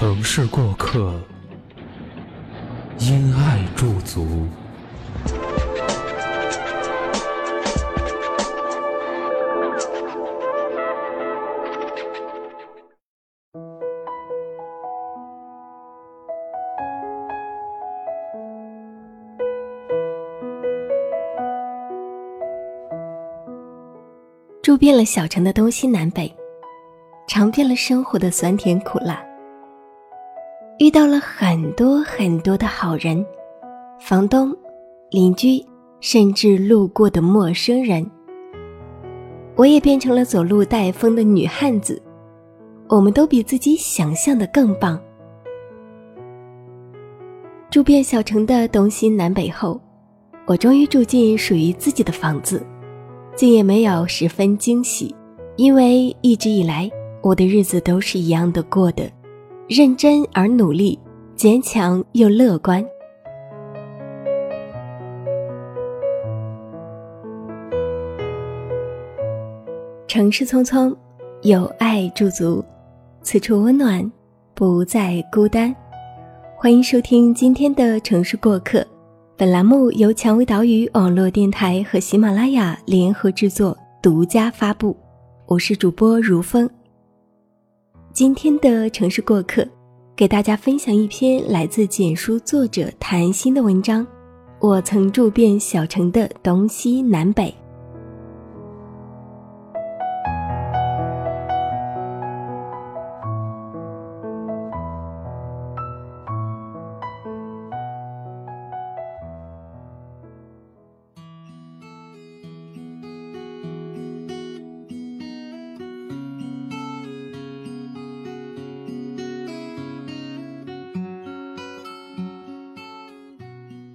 城市过客，因爱驻足。住遍了小城的东西南北，尝遍了生活的酸甜苦辣。遇到了很多很多的好人，房东、邻居，甚至路过的陌生人。我也变成了走路带风的女汉子。我们都比自己想象的更棒。住遍小城的东西南北后，我终于住进属于自己的房子，竟也没有十分惊喜，因为一直以来我的日子都是一样的过的。认真而努力，坚强又乐观。城市匆匆，有爱驻足，此处温暖，不再孤单。欢迎收听今天的城市过客，本栏目由蔷薇岛屿网络电台和喜马拉雅联合制作，独家发布。我是主播如风。今天的城市过客，给大家分享一篇来自简书作者谭鑫的文章。我曾住遍小城的东西南北。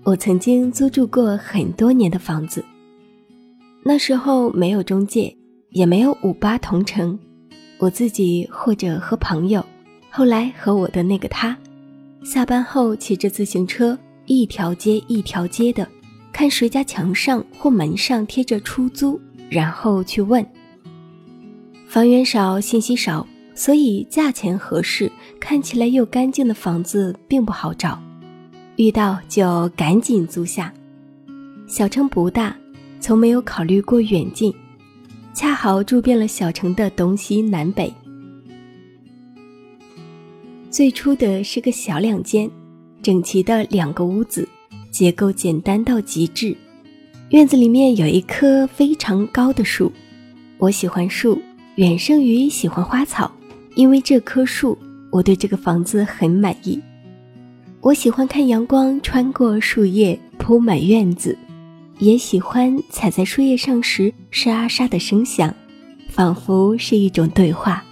我曾经租住过很多年的房子，那时候没有中介，也没有五八同城，我自己或者和朋友，后来和我的那个他，下班后骑着自行车，一条街一条街的，看谁家墙上或门上贴着出租，然后去问。房源少，信息少，所以价钱合适、看起来又干净的房子并不好找。遇到就赶紧租下。小城不大，从没有考虑过远近，恰好住遍了小城的东西南北。最初的是个小两间，整齐的两个屋子，结构简单到极致。院子里面有一棵非常高的树，我喜欢树远胜于喜欢花草，因为这棵树，我对这个房子很满意。我喜欢看阳光穿过树叶铺满院子，也喜欢踩在树叶上时沙沙的声响，仿佛是一种对话。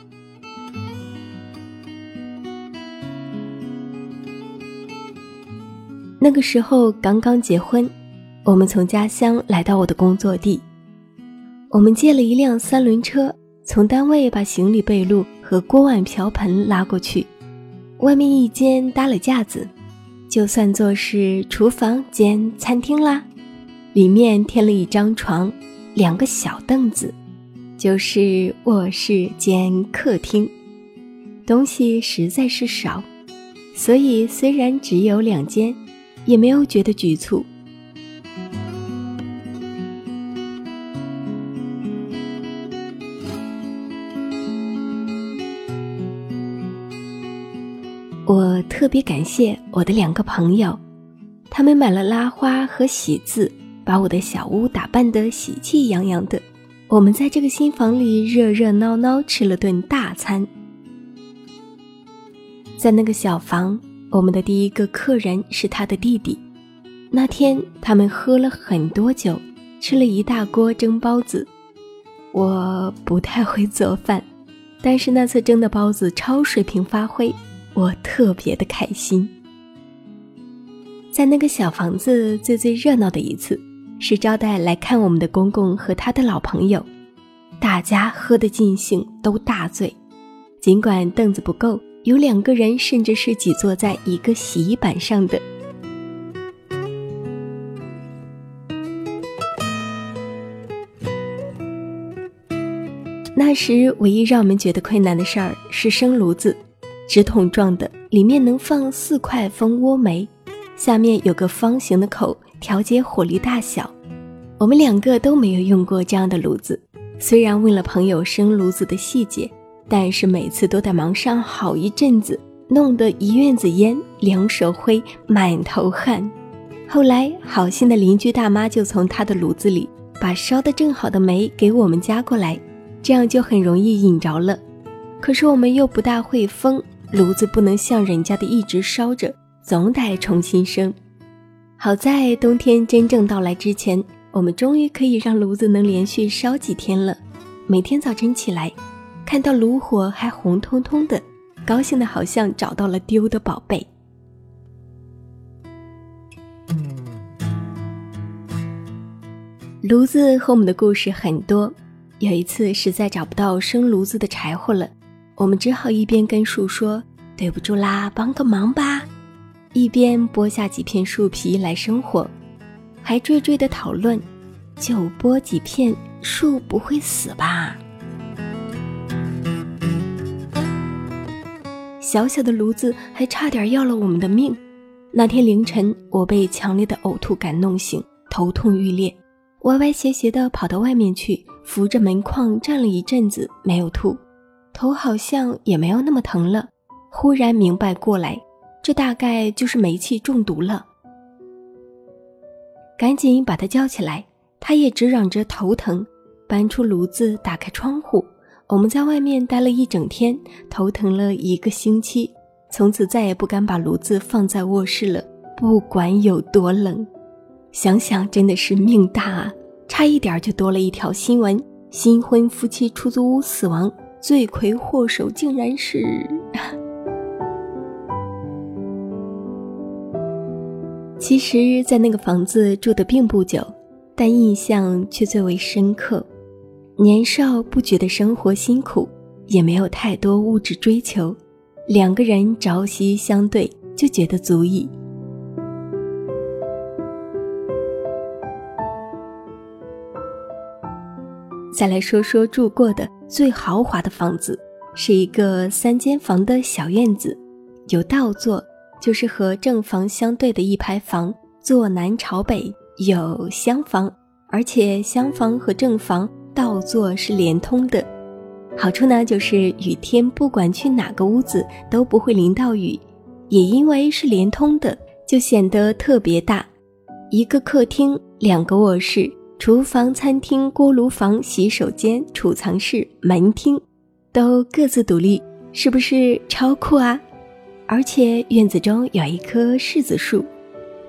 那个时候刚刚结婚，我们从家乡来到我的工作地，我们借了一辆三轮车，从单位把行李被褥和锅碗瓢盆拉过去，外面一间搭了架子。就算作是厨房兼餐厅啦，里面添了一张床，两个小凳子，就是卧室兼客厅。东西实在是少，所以虽然只有两间，也没有觉得局促。我特别感谢我的两个朋友，他们买了拉花和喜字，把我的小屋打扮得喜气洋洋的。我们在这个新房里热热闹闹吃了顿大餐。在那个小房，我们的第一个客人是他的弟弟。那天他们喝了很多酒，吃了一大锅蒸包子。我不太会做饭，但是那次蒸的包子超水平发挥，我特别的开心。在那个小房子最最热闹的一次，是招待来看我们的公公和他的老朋友，大家喝得尽兴，都大醉。尽管凳子不够，有两个人甚至是挤坐在一个洗衣板上的。那时唯一让我们觉得困难的事儿是生炉子，直筒状的，里面能放四块蜂窝煤，下面有个方形的口调节火力大小。我们两个都没有用过这样的炉子，虽然问了朋友生炉子的细节，但是每次都得忙上好一阵子，弄得一院子烟，两手灰，满头汗。后来好心的邻居大妈就从她的炉子里把烧得正好的煤给我们夹过来。这样就很容易引着了，可是我们又不大会封炉子，不能像人家的一直烧着，总得重新生。好在冬天真正到来之前，我们终于可以让炉子能连续烧几天了。每天早晨起来，看到炉火还红彤彤的，高兴的好像找到了丢的宝贝。炉子和我们的故事很多。有一次实在找不到生炉子的柴火了，我们只好一边跟树说“对不住啦，帮个忙吧”，一边剥下几片树皮来生火，还惴惴的讨论：“就剥几片，树不会死吧？”小小的炉子还差点要了我们的命。那天凌晨，我被强烈的呕吐感弄醒，头痛欲裂，歪歪斜斜的跑到外面去。扶着门框站了一阵子，没有吐，头好像也没有那么疼了。忽然明白过来，这大概就是煤气中毒了。赶紧把他叫起来，他也只嚷着头疼。搬出炉子，打开窗户，我们在外面待了一整天，头疼了一个星期，从此再也不敢把炉子放在卧室了，不管有多冷。想想真的是命大啊！差一点就多了一条新闻：新婚夫妻出租屋死亡，罪魁祸首竟然是……其实，在那个房子住的并不久，但印象却最为深刻。年少不觉得生活辛苦，也没有太多物质追求，两个人朝夕相对，就觉得足矣。再来说说住过的最豪华的房子，是一个三间房的小院子，有倒座，就是和正房相对的一排房，坐南朝北；有厢房，而且厢房和正房倒座是连通的。好处呢，就是雨天不管去哪个屋子都不会淋到雨，也因为是连通的，就显得特别大。一个客厅，两个卧室。厨房、餐厅、锅炉房、洗手间、储藏室、门厅，都各自独立，是不是超酷啊？而且院子中有一棵柿子树，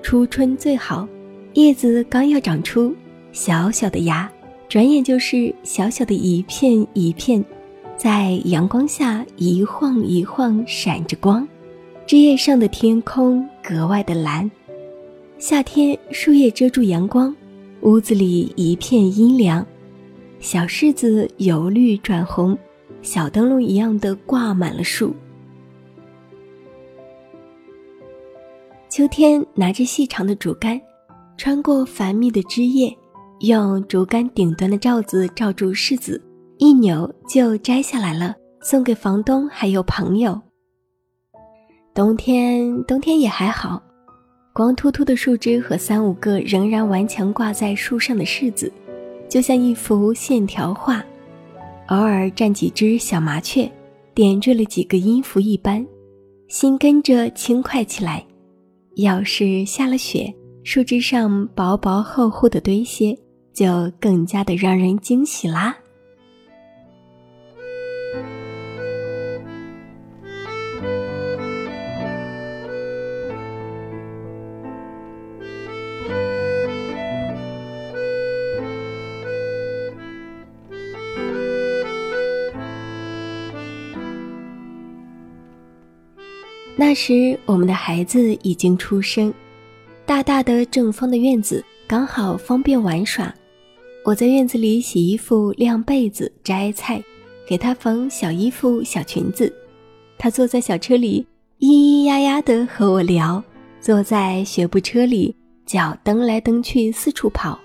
初春最好，叶子刚要长出小小的芽，转眼就是小小的一片一片，在阳光下一晃一晃闪着光，枝叶上的天空格外的蓝，夏天树叶遮住阳光。屋子里一片阴凉，小柿子由绿转红，小灯笼一样的挂满了树。秋天拿着细长的竹竿，穿过繁密的枝叶，用竹竿顶端的罩子罩住柿子，一扭就摘下来了，送给房东还有朋友。冬天，冬天也还好。光秃秃的树枝和三五个仍然顽强挂在树上的柿子，就像一幅线条画。偶尔站几只小麻雀，点缀了几个音符一般，心跟着轻快起来。要是下了雪，树枝上薄薄厚厚的堆些，就更加的让人惊喜啦。那时我们的孩子已经出生，大大的正方的院子刚好方便玩耍。我在院子里洗衣服、晾被子、摘菜，给他缝小衣服、小裙子。他坐在小车里，咿咿呀呀地和我聊；坐在学步车里，脚蹬来蹬去，四处跑。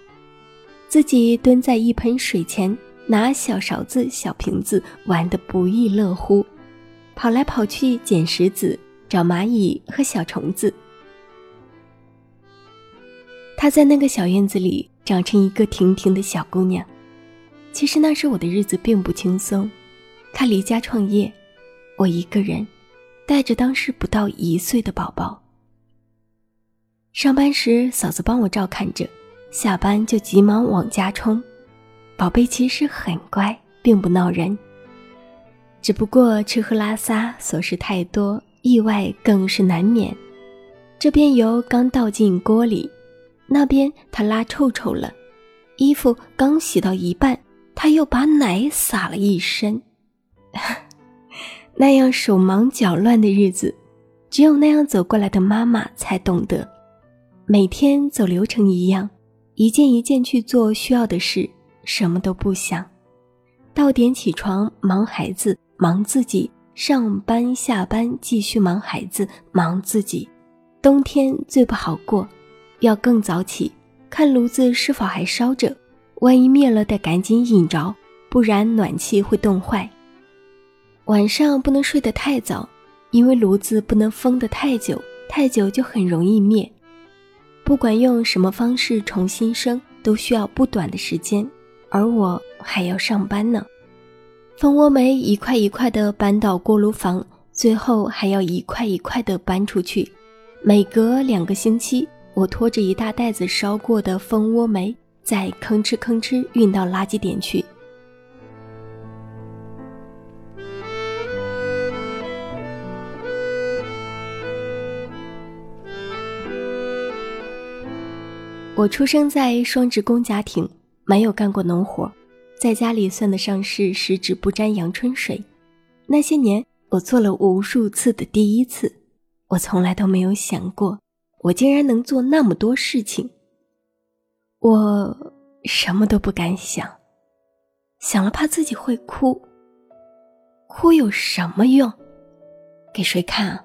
自己蹲在一盆水前，拿小勺子、小瓶子玩得不亦乐乎，跑来跑去捡石子、找蚂蚁和小虫子。她在那个小院子里长成一个亭亭的小姑娘。其实那时我的日子并不轻松，她离家创业，我一个人带着当时不到一岁的宝宝。上班时，嫂子帮我照看着。下班就急忙往家冲，宝贝其实很乖，并不闹人。只不过吃喝拉撒琐事太多，意外更是难免。这边油刚倒进锅里，那边他拉臭臭了；衣服刚洗到一半，他又把奶洒了一身。那样手忙脚乱的日子，只有那样走过来的妈妈才懂得。每天走流程一样。一件一件去做需要的事，什么都不想。到点起床，忙孩子，忙自己；上班下班，继续忙孩子，忙自己。冬天最不好过，要更早起，看炉子是否还烧着，万一灭了得赶紧引着，不然暖气会冻坏。晚上不能睡得太早，因为炉子不能封得太久，太久就很容易灭。不管用什么方式重新生，都需要不短的时间，而我还要上班呢。蜂窝煤一块一块的搬到锅炉房，最后还要一块一块的搬出去。每隔两个星期，我拖着一大袋子烧过的蜂窝煤，再吭哧吭哧运到垃圾点去。我出生在双职工家庭，没有干过农活，在家里算得上是十指不沾阳春水。那些年，我做了无数次的第一次，我从来都没有想过，我竟然能做那么多事情。我什么都不敢想，想了怕自己会哭。哭有什么用？给谁看啊？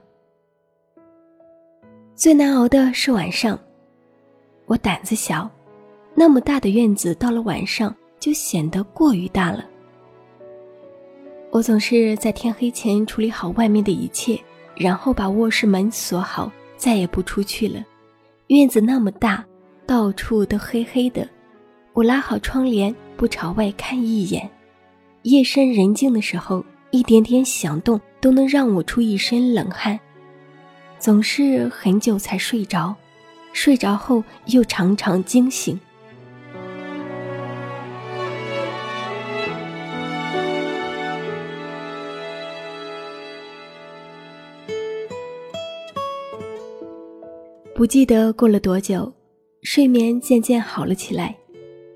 最难熬的是晚上。我胆子小，那么大的院子，到了晚上就显得过于大了。我总是在天黑前处理好外面的一切，然后把卧室门锁好，再也不出去了。院子那么大，到处都黑黑的，我拉好窗帘，不朝外看一眼。夜深人静的时候，一点点响动都能让我出一身冷汗，总是很久才睡着。睡着后又常常惊醒。不记得过了多久，睡眠渐渐好了起来。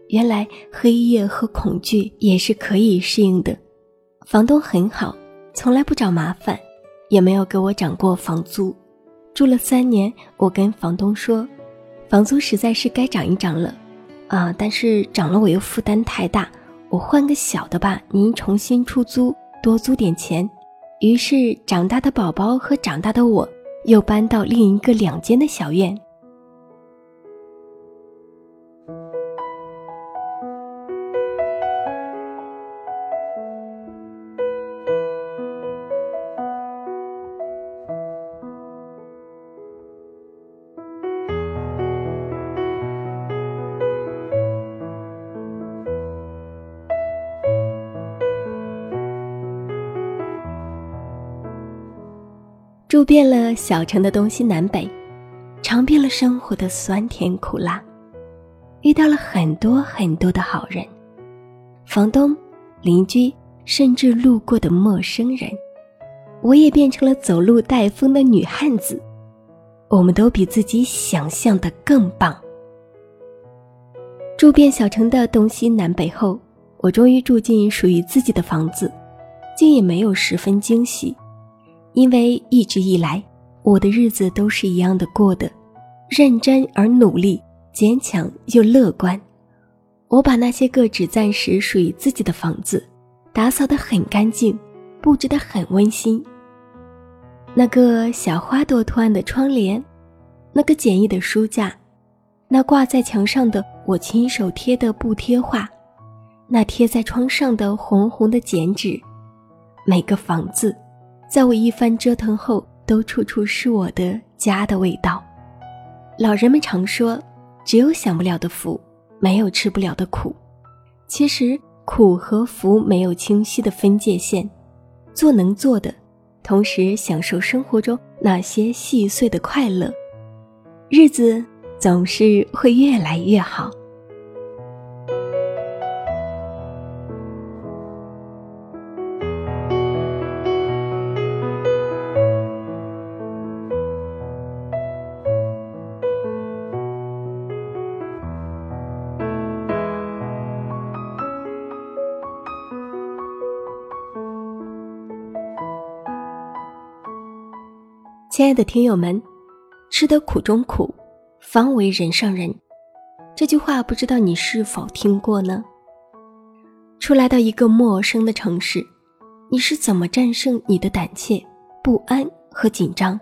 原来黑夜和恐惧也是可以适应的。房东很好，从来不找麻烦，也没有给我涨过房租。住了三年，我跟房东说，房租实在是该涨一涨了，啊，但是涨了我又负担太大，我换个小的吧，您重新出租，多租点钱。于是长大的宝宝和长大的我又搬到另一个两间的小院。住遍了小城的东西南北，尝遍了生活的酸甜苦辣，遇到了很多很多的好人，房东、邻居，甚至路过的陌生人，我也变成了走路带风的女汉子。我们都比自己想象的更棒。住遍小城的东西南北后，我终于住进属于自己的房子，竟也没有十分惊喜。因为一直以来，我的日子都是一样的过的，认真而努力，坚强又乐观。我把那些个只暂时属于自己的房子，打扫得很干净，布置得很温馨。那个小花朵图案的窗帘，那个简易的书架，那挂在墙上的我亲手贴的布贴画，那贴在窗上的红红的剪纸，每个房子。在我一番折腾后，都处处是我的家的味道。老人们常说，只有享不了的福，没有吃不了的苦。其实，苦和福没有清晰的分界线，做能做的，同时享受生活中那些细碎的快乐，日子总是会越来越好。亲爱的听友们，吃得苦中苦，方为人上人。这句话不知道你是否听过呢？初来到一个陌生的城市，你是怎么战胜你的胆怯、不安和紧张？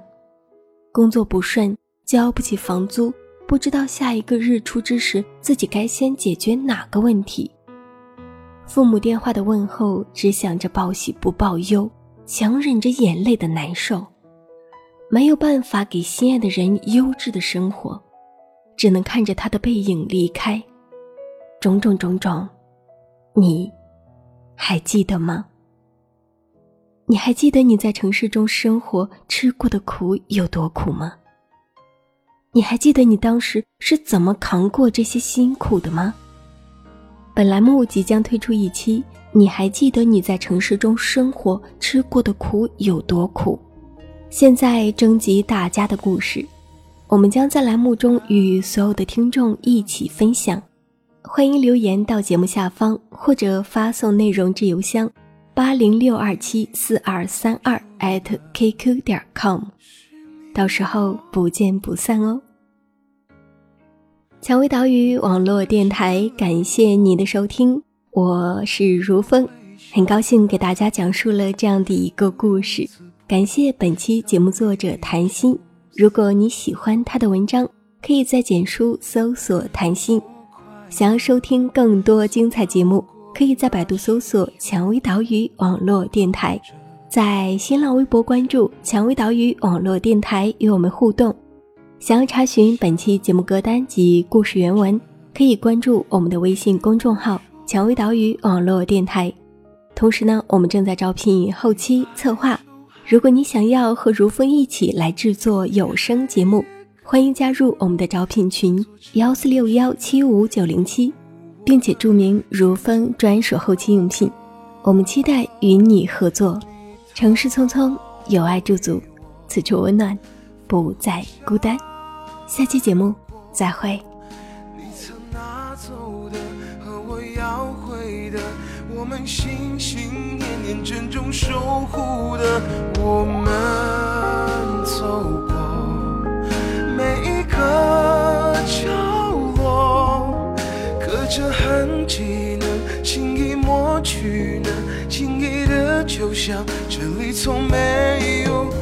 工作不顺，交不起房租，不知道下一个日出之时自己该先解决哪个问题？父母电话的问候，只想着报喜不报忧，强忍着眼泪的难受。没有办法给心爱的人优质的生活，只能看着他的背影离开。种种种种，你还记得吗？你还记得你在城市中生活吃过的苦有多苦吗？你还记得你当时是怎么扛过这些辛苦的吗？本栏目即将推出一期，你还记得你在城市中生活吃过的苦有多苦？现在征集大家的故事，我们将在栏目中与所有的听众一起分享。欢迎留言到节目下方，或者发送内容至邮箱八零六二七四二三二 @QQ 点 com，到时候不见不散哦。蔷薇岛屿网络电台，感谢你的收听，我是如风，很高兴给大家讲述了这样的一个故事。感谢本期节目作者谭鑫。如果你喜欢他的文章，可以在简书搜索“谭鑫”。想要收听更多精彩节目，可以在百度搜索“蔷薇岛屿网络电台”，在新浪微博关注“蔷薇岛屿网络电台”与我们互动。想要查询本期节目歌单及故事原文，可以关注我们的微信公众号“蔷薇岛屿网络电台”。同时呢，我们正在招聘后期策划。如果你想要和如风一起来制作有声节目，欢迎加入我们的招聘群幺四六幺七五九零七，并且注明如风专属后期用品。我们期待与你合作。城市匆匆，有爱驻足，此处温暖，不再孤单。下期节目再会。你曾拿走的和我我们心心念念、珍重守护的，我们走过每一个角落，可这痕迹能轻易抹去呢？轻易的，就像这里从没有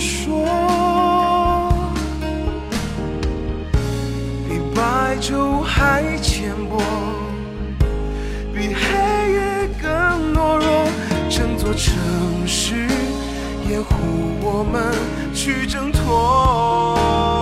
说比白昼还浅薄比黑夜更懦弱整座城市掩护我们去挣脱。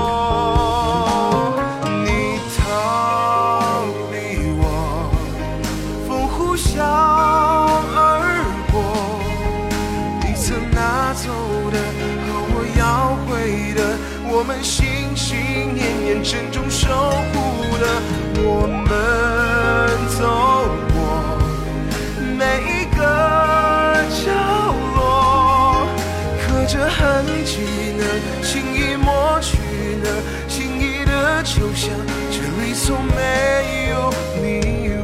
痕迹呢？轻易抹去了，轻易的就像这里从没有你。